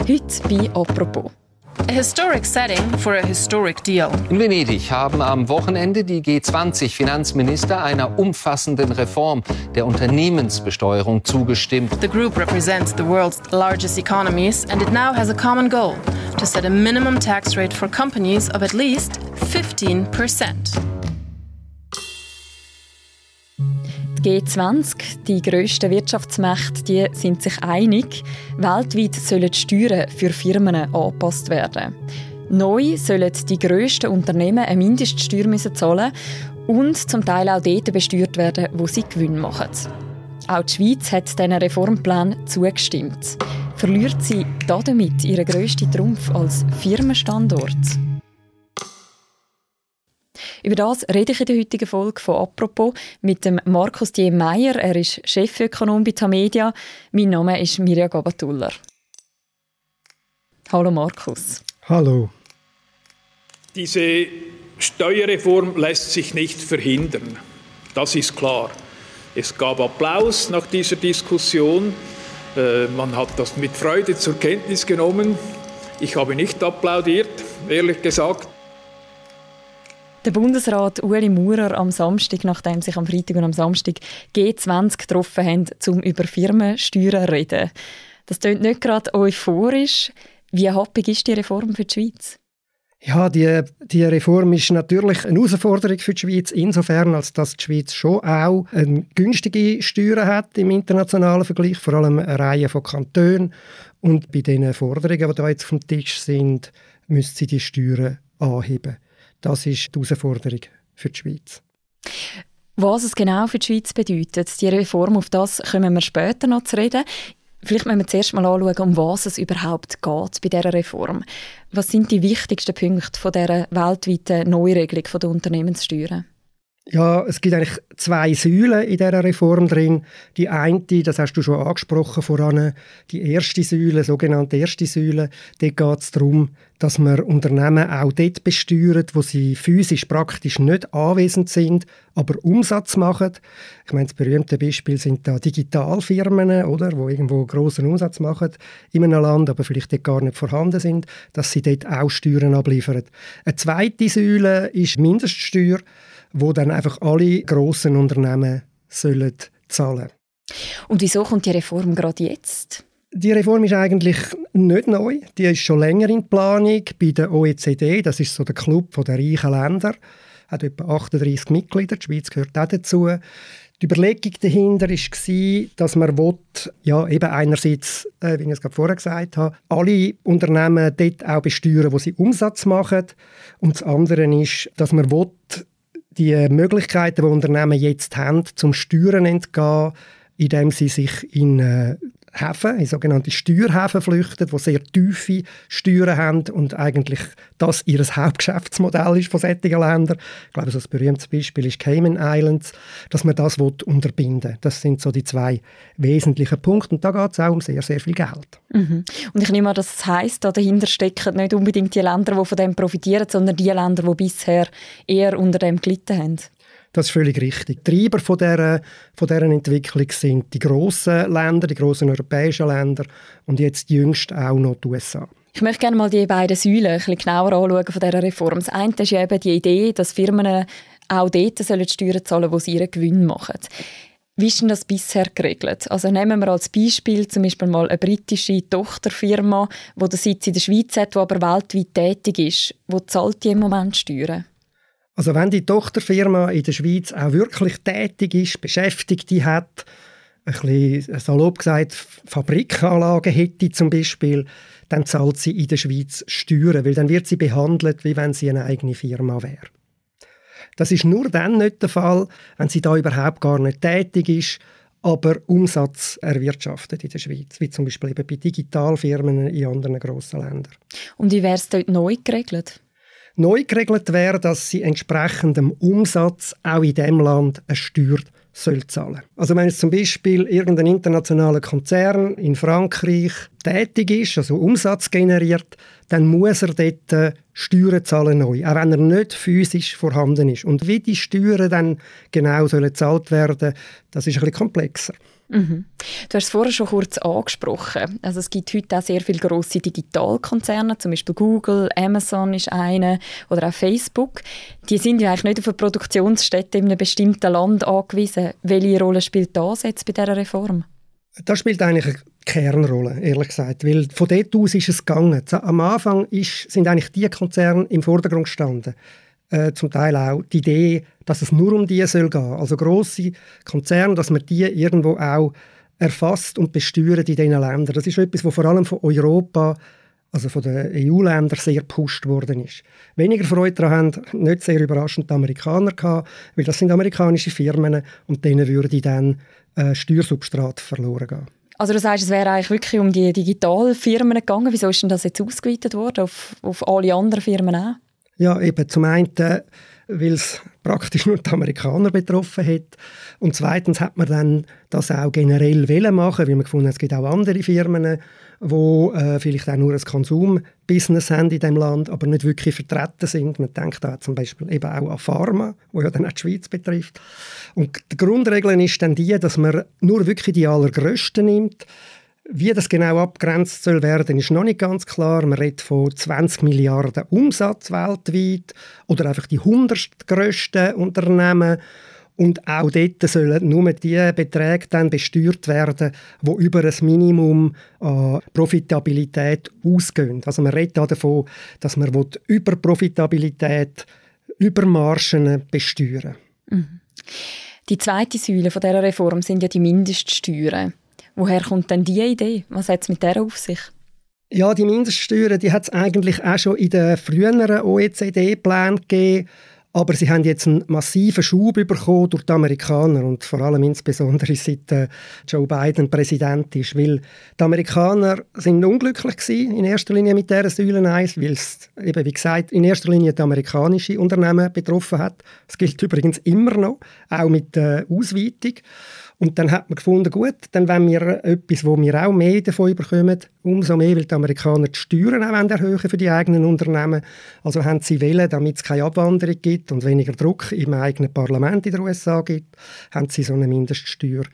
Heute bei «Apropos». A historic setting for a historic deal. In Venedig haben am Wochenende die G20-Finanzminister einer umfassenden Reform der Unternehmensbesteuerung zugestimmt. The group represents the world's largest economies and it now has a common goal to set a minimum tax rate for companies of at least 15 percent. G20, die grössten Wirtschaftsmächte, die sind sich einig, weltweit sollen die Steuern für Firmen angepasst werden. Neu sollen die grössten Unternehmen eine Mindeststeuer müssen zahlen und zum Teil auch dort besteuert werden, wo sie Gewinn machen. Auch die Schweiz hat diesen Reformplan zugestimmt. Verliert sie damit ihren grössten Trumpf als Firmenstandort? Über das rede ich in der heutigen Folge von «Apropos» mit dem Markus D. Meyer. Er ist Chefökonom bei Tamedia. Mein Name ist Mirja Gabatuller. Hallo Markus. Hallo. Diese Steuerreform lässt sich nicht verhindern. Das ist klar. Es gab Applaus nach dieser Diskussion. Äh, man hat das mit Freude zur Kenntnis genommen. Ich habe nicht applaudiert, ehrlich gesagt. Der Bundesrat Ueli Maurer am Samstag, nachdem sich am Freitag und am Samstag G20 getroffen haben, um über Firmensteuern zu reden. Das klingt nicht gerade euphorisch. Wie happig ist die Reform für die Schweiz? Ja, die, die Reform ist natürlich eine Herausforderung für die Schweiz, insofern, als dass die Schweiz schon auch eine günstige Steuern hat im internationalen Vergleich, vor allem eine Reihe von Kantonen. Und bei den Forderungen, die da jetzt auf dem Tisch sind, müsste sie die Steuern anheben. Das ist die Herausforderung für die Schweiz. Was es genau für die Schweiz bedeutet, die Reform, auf das kommen wir später noch zu reden. Vielleicht müssen wir zuerst mal anschauen, um was es überhaupt geht bei dieser Reform. Was sind die wichtigsten Punkte von dieser weltweiten Neuregelung der Unternehmenssteuern? Ja, es gibt eigentlich zwei Säulen in dieser Reform drin. Die eine, das hast du schon angesprochen voran, die erste Säule, sogenannte erste Säule, dort geht es darum, dass man Unternehmen auch dort besteuert, wo sie physisch praktisch nicht anwesend sind, aber Umsatz machen. Ich meine, das berühmte Beispiel sind da Digitalfirmen, oder, wo irgendwo großen Umsatz machen in einem Land, aber vielleicht dort gar nicht vorhanden sind, dass sie dort auch Steuern abliefern. Eine zweite Säule ist Mindeststeuer wo dann einfach alle grossen Unternehmen sollen zahlen. Und wieso kommt die Reform gerade jetzt? Die Reform ist eigentlich nicht neu. Die ist schon länger in Planung bei der OECD. Das ist so der Club der reichen Länder. Hat etwa 38 Mitglieder. Die Schweiz gehört auch dazu. Die Überlegung dahinter war, dass man will, ja, eben einerseits, äh, wie ich es gerade vorher gesagt habe, alle Unternehmen dort auch besteuern, wo sie Umsatz machen. Und das andere ist, dass man will, die Möglichkeiten, die Unternehmen jetzt haben, zum Steuern entgehen, indem sie sich in äh, Häfen, in sogenannte Steuerhäfen flüchten, die sehr tiefe Steuern haben und eigentlich das ihr Hauptgeschäftsmodell ist von solchen Ländern. Ich glaube, so ein berühmtes Beispiel ist Cayman Islands, dass man das unterbinden will. Das sind so die zwei wesentlichen Punkte und da geht es auch um sehr, sehr viel Geld. Mhm. Und ich nehme an, das heisst, da dahinter stecken nicht unbedingt die Länder, die von dem profitieren, sondern die Länder, die bisher eher unter dem gelitten haben. Das ist völlig richtig. Treiber von dieser, von dieser Entwicklung sind die grossen Länder, die grossen europäischen Länder und jetzt jüngst auch noch die USA. Ich möchte gerne mal die beiden Säulen ein bisschen genauer anschauen von dieser Reform. Das eine ist eben die Idee, dass Firmen auch dort sollen Steuern zahlen, wo sie ihren Gewinn machen. Wie ist denn das bisher geregelt? Also nehmen wir als Beispiel zum Beispiel mal eine britische Tochterfirma, die den Sitz in der Schweiz hat, die aber weltweit tätig ist. Wo zahlt die im Moment Steuern? Also wenn die Tochterfirma in der Schweiz auch wirklich tätig ist, Beschäftigte hat, ein bisschen salopp gesagt, Fabrikanlagen hätte zum Beispiel, dann zahlt sie in der Schweiz Steuern, weil dann wird sie behandelt, wie wenn sie eine eigene Firma wäre. Das ist nur dann nicht der Fall, wenn sie da überhaupt gar nicht tätig ist, aber Umsatz erwirtschaftet in der Schweiz, wie zum Beispiel eben bei Digitalfirmen in anderen grossen Ländern. Und wie wäre es dort neu geregelt? Neu geregelt wäre, dass sie entsprechend dem Umsatz auch in dem Land eine Steuer soll zahlen. Also wenn jetzt zum Beispiel irgendein internationaler Konzern in Frankreich tätig ist, also Umsatz generiert, dann muss er dort äh, Steuern zahlen neu, auch wenn er nicht physisch vorhanden ist. Und wie die Steuern dann genau sollen gezahlt werden, das ist ein bisschen komplexer. Mhm. Du hast es vorher schon kurz angesprochen. Also es gibt heute auch sehr viele grosse Digitalkonzerne, zum Beispiel Google, Amazon ist eine oder auch Facebook. Die sind ja eigentlich nicht auf eine Produktionsstätte in einem bestimmten Land angewiesen. Welche Rolle spielt das jetzt bei dieser Reform? Das spielt eigentlich eine Kernrolle, ehrlich gesagt. Weil von dort aus ist es gegangen. Am Anfang ist, sind eigentlich die Konzerne im Vordergrund gestanden. Äh, zum Teil auch die Idee, dass es nur um die soll gehen. Also grosse Konzerne, dass man die irgendwo auch erfasst und besteuert in diesen Ländern. Das ist etwas, was vor allem von Europa, also von den EU-Ländern, sehr gepusht worden ist. Weniger Freude daran haben, nicht sehr überraschend, die Amerikaner gehabt, weil das sind amerikanische Firmen und denen würde dann äh, Steuersubstrat verloren gehen. Also du sagst, es wäre eigentlich wirklich um die Digitalfirmen gegangen. Wieso ist denn das jetzt ausgeweitet worden auf, auf alle anderen Firmen auch? Ja, eben zum einen, weil es praktisch nur die Amerikaner betroffen hat. Und zweitens hat man dann das auch generell wollen machen, weil man gefunden hat, es gibt auch andere Firmen, die äh, vielleicht auch nur ein Konsumbusiness haben in diesem Land, aber nicht wirklich vertreten sind. Man denkt da zum Beispiel eben auch an Pharma, wo ja dann auch die Schweiz betrifft. Und die Grundregel ist dann die, dass man nur wirklich die allergrößten nimmt, wie das genau abgrenzt soll werden, ist noch nicht ganz klar. Man redet von 20 Milliarden Umsatz weltweit oder einfach die 100 grössten Unternehmen. Und auch dort sollen nur die Beträge dann besteuert werden, die über ein Minimum an Profitabilität ausgehen. Also man redet davon, dass man über Profitabilität, über Margen besteuern mhm. Die zweite Säule von dieser Reform sind ja die Mindeststeuern. Woher kommt denn diese Idee? Was hat es mit der auf sich? Ja, die Mindeststeuern, die hat es eigentlich auch schon in den früheren OECD-Plänen gegeben. Aber sie haben jetzt einen massiven Schub bekommen durch die Amerikaner und vor allem insbesondere seit äh, Joe Biden Präsident ist. Weil die Amerikaner sind unglücklich gewesen, in erster Linie mit dieser Säule 1, weil es eben, wie gesagt, in erster Linie die amerikanischen Unternehmen betroffen hat. Das gilt übrigens immer noch, auch mit der Ausweitung. Und dann hat man gefunden, gut, dann wenn wir etwas, wo wir auch mehr davon bekommen, umso mehr, weil die Amerikaner die Steuern auch erhöhen für die eigenen Unternehmen. Also haben sie wählen, damit es keine Abwanderung gibt und weniger Druck im eigenen Parlament in den USA gibt, haben sie so eine Mindeststeuer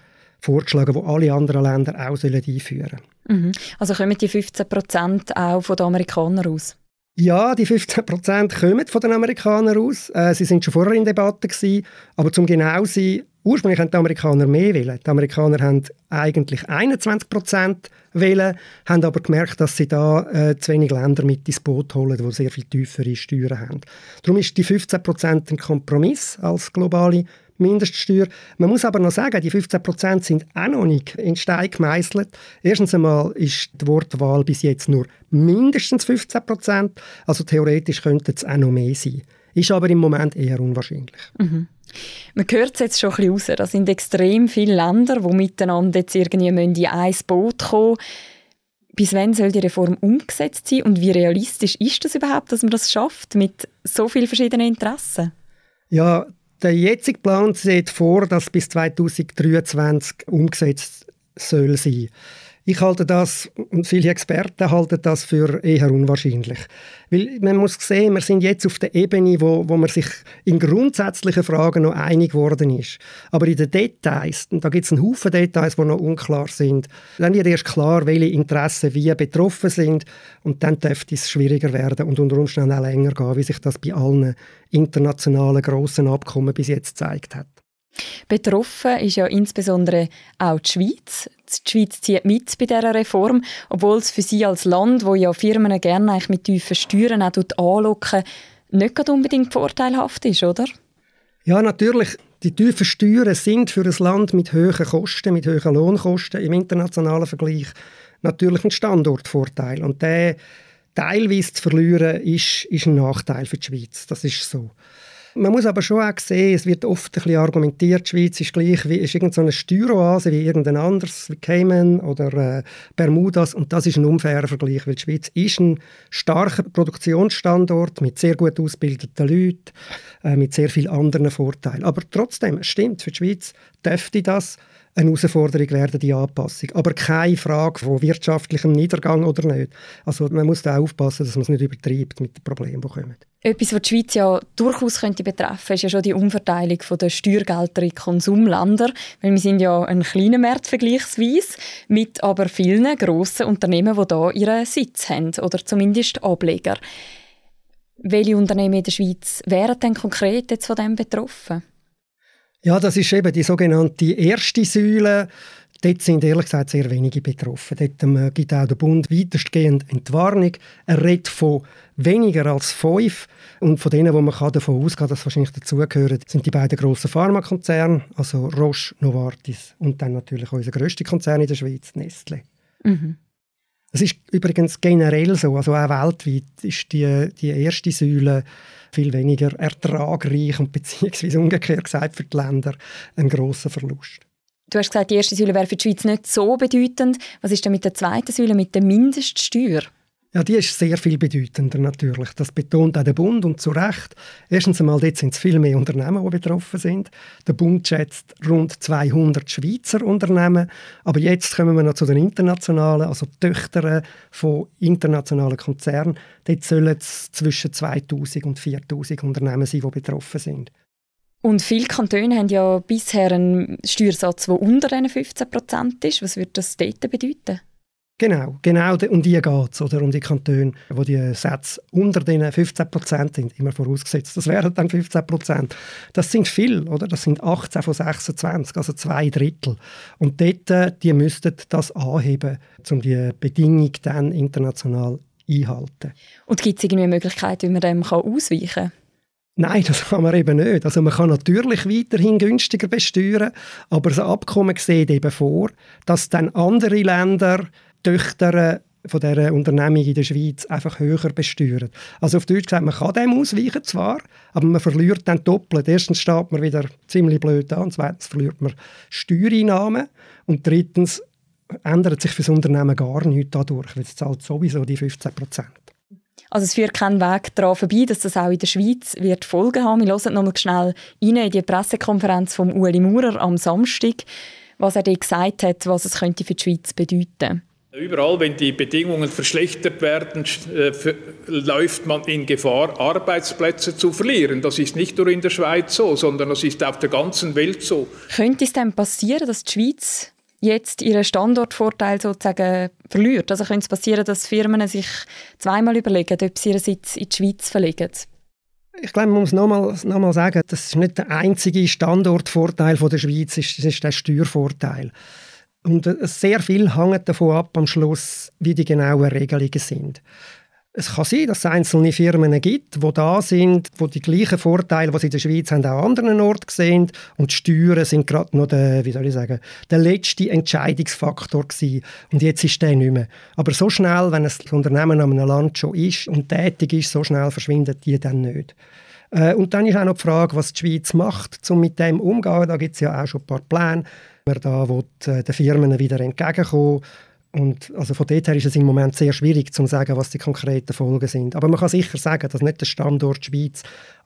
vorgeschlagen, die alle anderen Länder auch einführen sollen. Mhm. Also kommen die 15 Prozent auch von den Amerikanern aus? Ja, die 15 Prozent kommen von den Amerikanern aus. Äh, sie sind schon vorher in Debatte gewesen, aber zum genau sein, ursprünglich haben die Amerikaner mehr wählen. Die Amerikaner haben eigentlich 21 Prozent wählen, haben aber gemerkt, dass sie da äh, zu wenig Länder mit ins Boot holen, die sehr viel tiefere Steuern haben. Darum ist die 15 Prozent ein Kompromiss als globale Mindeststeuer. Man muss aber noch sagen, die 15 Prozent sind auch noch nicht in Stein gemeißelt. Erstens einmal ist die Wortwahl bis jetzt nur mindestens 15 Prozent, also theoretisch könnte es auch noch mehr sein. Ist aber im Moment eher unwahrscheinlich. Mhm. Man hört es jetzt schon ein bisschen raus. Da sind extrem viele Länder, die miteinander jetzt irgendwie in ein Boot kommen bis wann soll die Reform umgesetzt sein und wie realistisch ist das überhaupt, dass man das schafft mit so vielen verschiedenen Interessen? Ja, der jetzige Plan sieht vor, dass bis 2023 umgesetzt soll sein. Ich halte das, und viele Experten halten das für eher unwahrscheinlich. Weil man muss sehen, wir sind jetzt auf der Ebene, wo, wo man sich in grundsätzlichen Fragen noch einig geworden ist. Aber in den Details, und da gibt es einen Haufen Details, die noch unklar sind, dann wird erst klar, welche Interessen wie betroffen sind und dann dürfte es schwieriger werden und unter Umständen auch länger gehen, wie sich das bei allen internationalen grossen Abkommen bis jetzt gezeigt hat. Betroffen ist ja insbesondere auch die Schweiz. Die Schweiz zieht mit bei dieser Reform, obwohl es für sie als Land, wo ja Firmen gerne mit tiefen Steuern auch anlocken, nicht unbedingt vorteilhaft ist, oder? Ja, natürlich. Die tiefen Steuern sind für ein Land mit hohen Kosten, mit hohen Lohnkosten im internationalen Vergleich natürlich ein Standortvorteil. Und der teilweise zu verlieren, ist, ist ein Nachteil für die Schweiz. Das ist so. Man muss aber schon auch sehen, es wird oft ein bisschen argumentiert, die Schweiz ist gleich wie ist irgendeine Steueroase wie irgendein anderes, wie Cayman oder äh, Bermudas und das ist ein unfairer Vergleich, weil die Schweiz ist ein starker Produktionsstandort mit sehr gut ausgebildeten Leuten, äh, mit sehr vielen anderen Vorteilen. Aber trotzdem, es stimmt, für die Schweiz dürfte das eine Herausforderung werden, die Anpassung. Aber keine Frage von wirtschaftlichem Niedergang oder nicht. Also man muss da aufpassen, dass man es nicht übertreibt mit den Problemen, die kommen. Etwas, was die Schweiz ja durchaus könnte betreffen, ist ja schon die Umverteilung der Steuergelder in Konsumländer. Weil wir sind ja ein kleiner Markt vergleichsweise, mit aber vielen grossen Unternehmen, die hier ihren Sitz haben oder zumindest Ableger. Welche Unternehmen in der Schweiz wären denn konkret jetzt von dem betroffen? Ja, das ist eben die sogenannte erste Säule. Dort sind ehrlich gesagt sehr wenige betroffen. Dort ähm, gibt auch der Bund weitestgehend Entwarnung. Er redet von weniger als fünf. Und von denen, wo man davon ausgehen kann, dass wahrscheinlich dazugehören, sind die beiden grossen Pharmakonzerne, also Roche, Novartis und dann natürlich unser grösster Konzern in der Schweiz, Nestle. Mhm. Das ist übrigens generell so, also auch weltweit ist die, die erste Säule viel weniger ertragreich und beziehungsweise umgekehrt gesagt für die Länder ein großer Verlust. Du hast gesagt, die erste Säule wäre für die Schweiz nicht so bedeutend. Was ist denn mit der zweiten Säule, mit der Mindeststeuer? Ja, die ist sehr viel bedeutender natürlich. Das betont auch der Bund und zu Recht. Erstens einmal, dort sind es viel mehr Unternehmen, die betroffen sind. Der Bund schätzt rund 200 Schweizer Unternehmen. Aber jetzt kommen wir noch zu den internationalen, also Töchtern von internationalen Konzernen. Dort sollen es zwischen 2000 und 4000 Unternehmen sein, die betroffen sind. Und viele Kantone haben ja bisher einen Steuersatz, der unter diesen 15 Prozent ist. Was würde das dort bedeuten? Genau, genau um die geht es, oder um die Kantone, wo die Sätze unter den 15 Prozent sind, immer vorausgesetzt. Das wären dann 15 Prozent. Das sind viel, oder? Das sind 18 von 26, also zwei Drittel. Und dort, äh, die müssten das anheben, um die Bedingung dann international einhalten. Und gibt es irgendwie eine Möglichkeit, wie man dem ausweichen kann? Nein, das kann man eben nicht. Also man kann natürlich weiterhin günstiger besteuern, aber das Abkommen sieht eben vor, dass dann andere Länder Töchter von dieser Unternehmung in der Schweiz einfach höher besteuern. Also auf Deutsch gesagt, man kann dem ausweichen zwar, aber man verliert dann doppelt. Erstens steht man wieder ziemlich blöd und zweitens verliert man Steuereinnahmen und drittens ändert sich für das Unternehmen gar nichts dadurch, weil es zahlt sowieso die 15 Prozent. Also es führt keinen Weg daran vorbei, dass das auch in der Schweiz wird Folgen haben. Wir hören nochmal schnell rein in die Pressekonferenz von Ueli Maurer am Samstag, was er gesagt hat, was es könnte für die Schweiz bedeuten könnte. Überall, wenn die Bedingungen verschlechtert werden, äh, läuft man in Gefahr, Arbeitsplätze zu verlieren. Das ist nicht nur in der Schweiz so, sondern das ist auf der ganzen Welt so. Könnte es denn passieren, dass die Schweiz jetzt ihren Standortvorteil sozusagen verliert? Also könnte es passieren, dass Firmen sich zweimal überlegen, ob sie ihren Sitz in die Schweiz verlegen? Ich glaube, man muss nochmal noch mal sagen, das ist nicht der einzige Standortvorteil von der Schweiz, das ist der Steuervorteil. Und äh, sehr viel hängt davon ab am Schluss, wie die genauen Regelungen sind. Es kann sein, dass es einzelne Firmen gibt, die da sind, wo die gleichen Vorteile, die sie in der Schweiz haben, auch an anderen Orten sehen. Und die Steuern sind gerade noch der, wie soll ich sagen, der letzte Entscheidungsfaktor gewesen. Und jetzt ist der nicht mehr. Aber so schnell, wenn ein Unternehmen an einem Land schon ist und tätig ist, so schnell verschwindet die dann nicht. Äh, und dann ist auch noch die Frage, was die Schweiz macht, um mit dem umzugehen. Da gibt es ja auch schon ein paar Pläne. Man da will, äh, den Firmen wieder entgegenkommen und also von dort her ist es im Moment sehr schwierig zu sagen, was die konkreten Folgen sind. Aber man kann sicher sagen, dass nicht der Standort Schweiz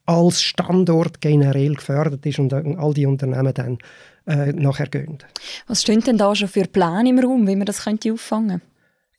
als Standort generell gefördert ist und all die Unternehmen dann äh, nachher gehen. Was stehen denn da schon für Pläne im Raum, wie man das könnte auffangen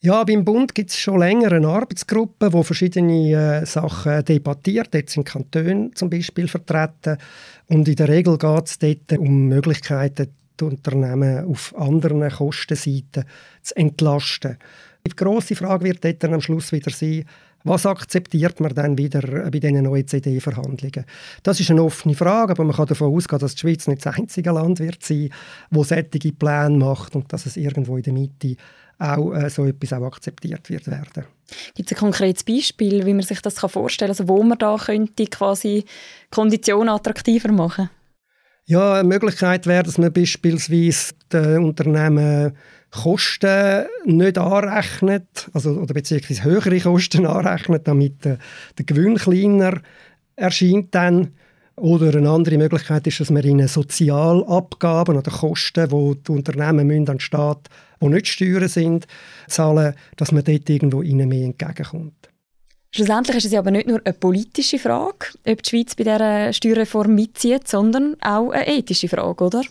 ja, beim Bund gibt es schon länger eine Arbeitsgruppe, die verschiedene äh, Sachen debattiert. Dort sind Kantone zum Beispiel vertreten. Und in der Regel geht es dort um Möglichkeiten, die Unternehmen auf anderen Kostenseiten zu entlasten. Die grosse Frage wird dann am Schluss wieder sein, was akzeptiert man dann wieder bei diesen OECD-Verhandlungen? Das ist eine offene Frage, aber man kann davon ausgehen, dass die Schweiz nicht das einzige Land wird sein, wo solche Pläne macht und dass es irgendwo in der Mitte auch äh, so etwas auch akzeptiert wird werden. Gibt es ein konkretes Beispiel, wie man sich das vorstellen kann, also wo man da könnte quasi Konditionen attraktiver machen ja, eine Möglichkeit wäre, dass man beispielsweise den Unternehmen Kosten nicht anrechnet, also, oder beziehungsweise höhere Kosten anrechnet, damit der, der Gewinn kleiner erscheint dann. Oder eine andere Möglichkeit ist, dass man ihnen Sozialabgaben oder Kosten, die die Unternehmen müssen an den Staat, die nicht Steuern sind, zahlen, dass man dort irgendwo ihnen mehr entgegenkommt. Schlussendlich ist es aber nicht nur eine politische Frage, ob die Schweiz bei dieser Steuerreform mitzieht, sondern auch eine ethische Frage, oder?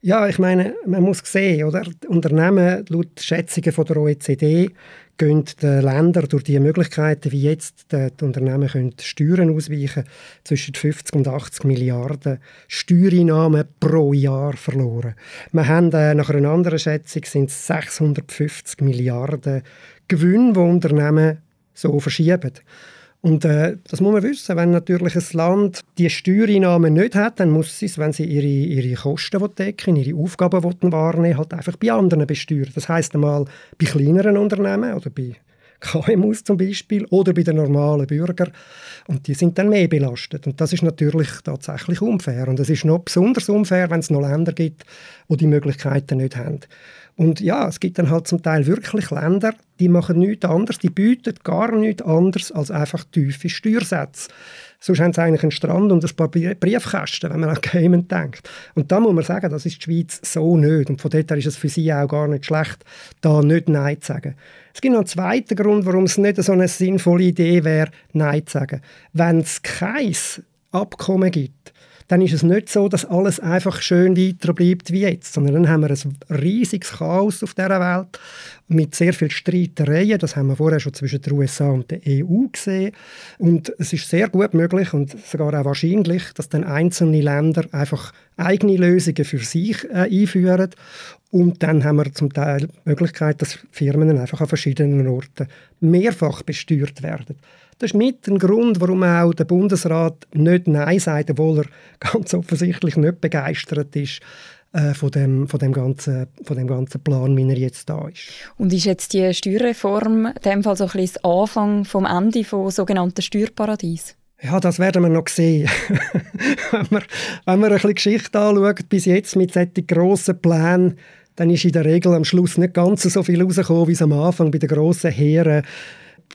Ja, ich meine, man muss sehen, oder? Unternehmen, laut Schätzungen von der OECD, gehen die Länder durch die Möglichkeiten, wie jetzt die Unternehmen können Steuern ausweichen zwischen 50 und 80 Milliarden Steuereinnahmen pro Jahr verloren. Wir haben äh, nach einer anderen Schätzung sind es 650 Milliarden Gewinne, die Unternehmen so verschieben. Und äh, das muss man wissen, wenn natürlich ein Land die Steuereinnahmen nicht hat, dann muss es, wenn sie ihre, ihre Kosten decken ihre Aufgaben wahrnehmen halt einfach bei anderen besteuern. Das heißt einmal bei kleineren Unternehmen oder bei KMUs zum Beispiel oder bei den normalen Bürgern. Und die sind dann mehr belastet. Und das ist natürlich tatsächlich unfair. Und es ist noch besonders unfair, wenn es noch Länder gibt, die die Möglichkeiten nicht haben. Und ja, es gibt dann halt zum Teil wirklich Länder, die machen nichts anderes, die bieten gar nichts anderes als einfach tiefe Steuersätze. Sonst haben sie eigentlich einen Strand und ein paar Briefkästen, wenn man an Cayman denkt. Und da muss man sagen, das ist die Schweiz so nicht. Und von dort her ist es für sie auch gar nicht schlecht, da nicht Nein zu sagen. Es gibt noch einen zweiten Grund, warum es nicht so eine sinnvolle Idee wäre, Nein zu sagen. Wenn es kein Abkommen gibt, dann ist es nicht so, dass alles einfach schön weiter bleibt wie jetzt, sondern dann haben wir ein riesiges Chaos auf dieser Welt mit sehr viel Streitereien. Das haben wir vorher schon zwischen den USA und der EU gesehen. Und es ist sehr gut möglich und sogar auch wahrscheinlich, dass dann einzelne Länder einfach eigene Lösungen für sich äh, einführen. Und dann haben wir zum Teil die Möglichkeit, dass Firmen einfach an verschiedenen Orten mehrfach besteuert werden. Das ist mit ein Grund, warum auch der Bundesrat nicht Nein sagt, obwohl er ganz offensichtlich nicht begeistert ist äh, von dem, von, dem ganzen, von dem ganzen Plan, wie er jetzt da ist. Und ist jetzt die Steuerreform in dem Fall so ein bisschen das Anfang vom Ende von sogenannten Steuerparadies? Ja, das werden wir noch sehen. wenn, wir, wenn wir ein bisschen Geschichte anschauen, bis jetzt mit solchen grossen Plänen, dann ist in der Regel am Schluss nicht ganz so viel rausgekommen, wie es am Anfang bei den grossen Heeren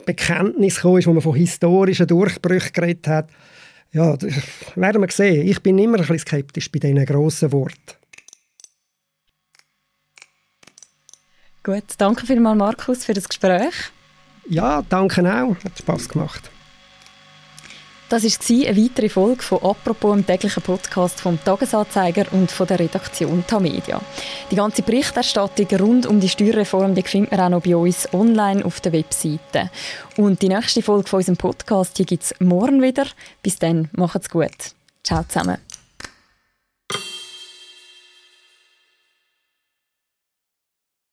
Bekenntnis gekommen ist, wo man von historischen Durchbrüchen geredet hat. Ja, werden wir sehen. Ich bin immer ein bisschen skeptisch bei diesen grossen Worten. Gut, danke vielmals Markus für das Gespräch. Ja, danke auch. Hat Spaß gemacht. Das war eine weitere Folge von «Apropos» im täglichen Podcast vom «Tagesanzeiger» und von der Redaktion Tamedia. Die ganze Berichterstattung rund um die Steuerreform die findet man auch noch bei uns online auf der Webseite. Und die nächste Folge von unserem Podcast gibt es morgen wieder. Bis dann, macht's gut. Ciao zusammen.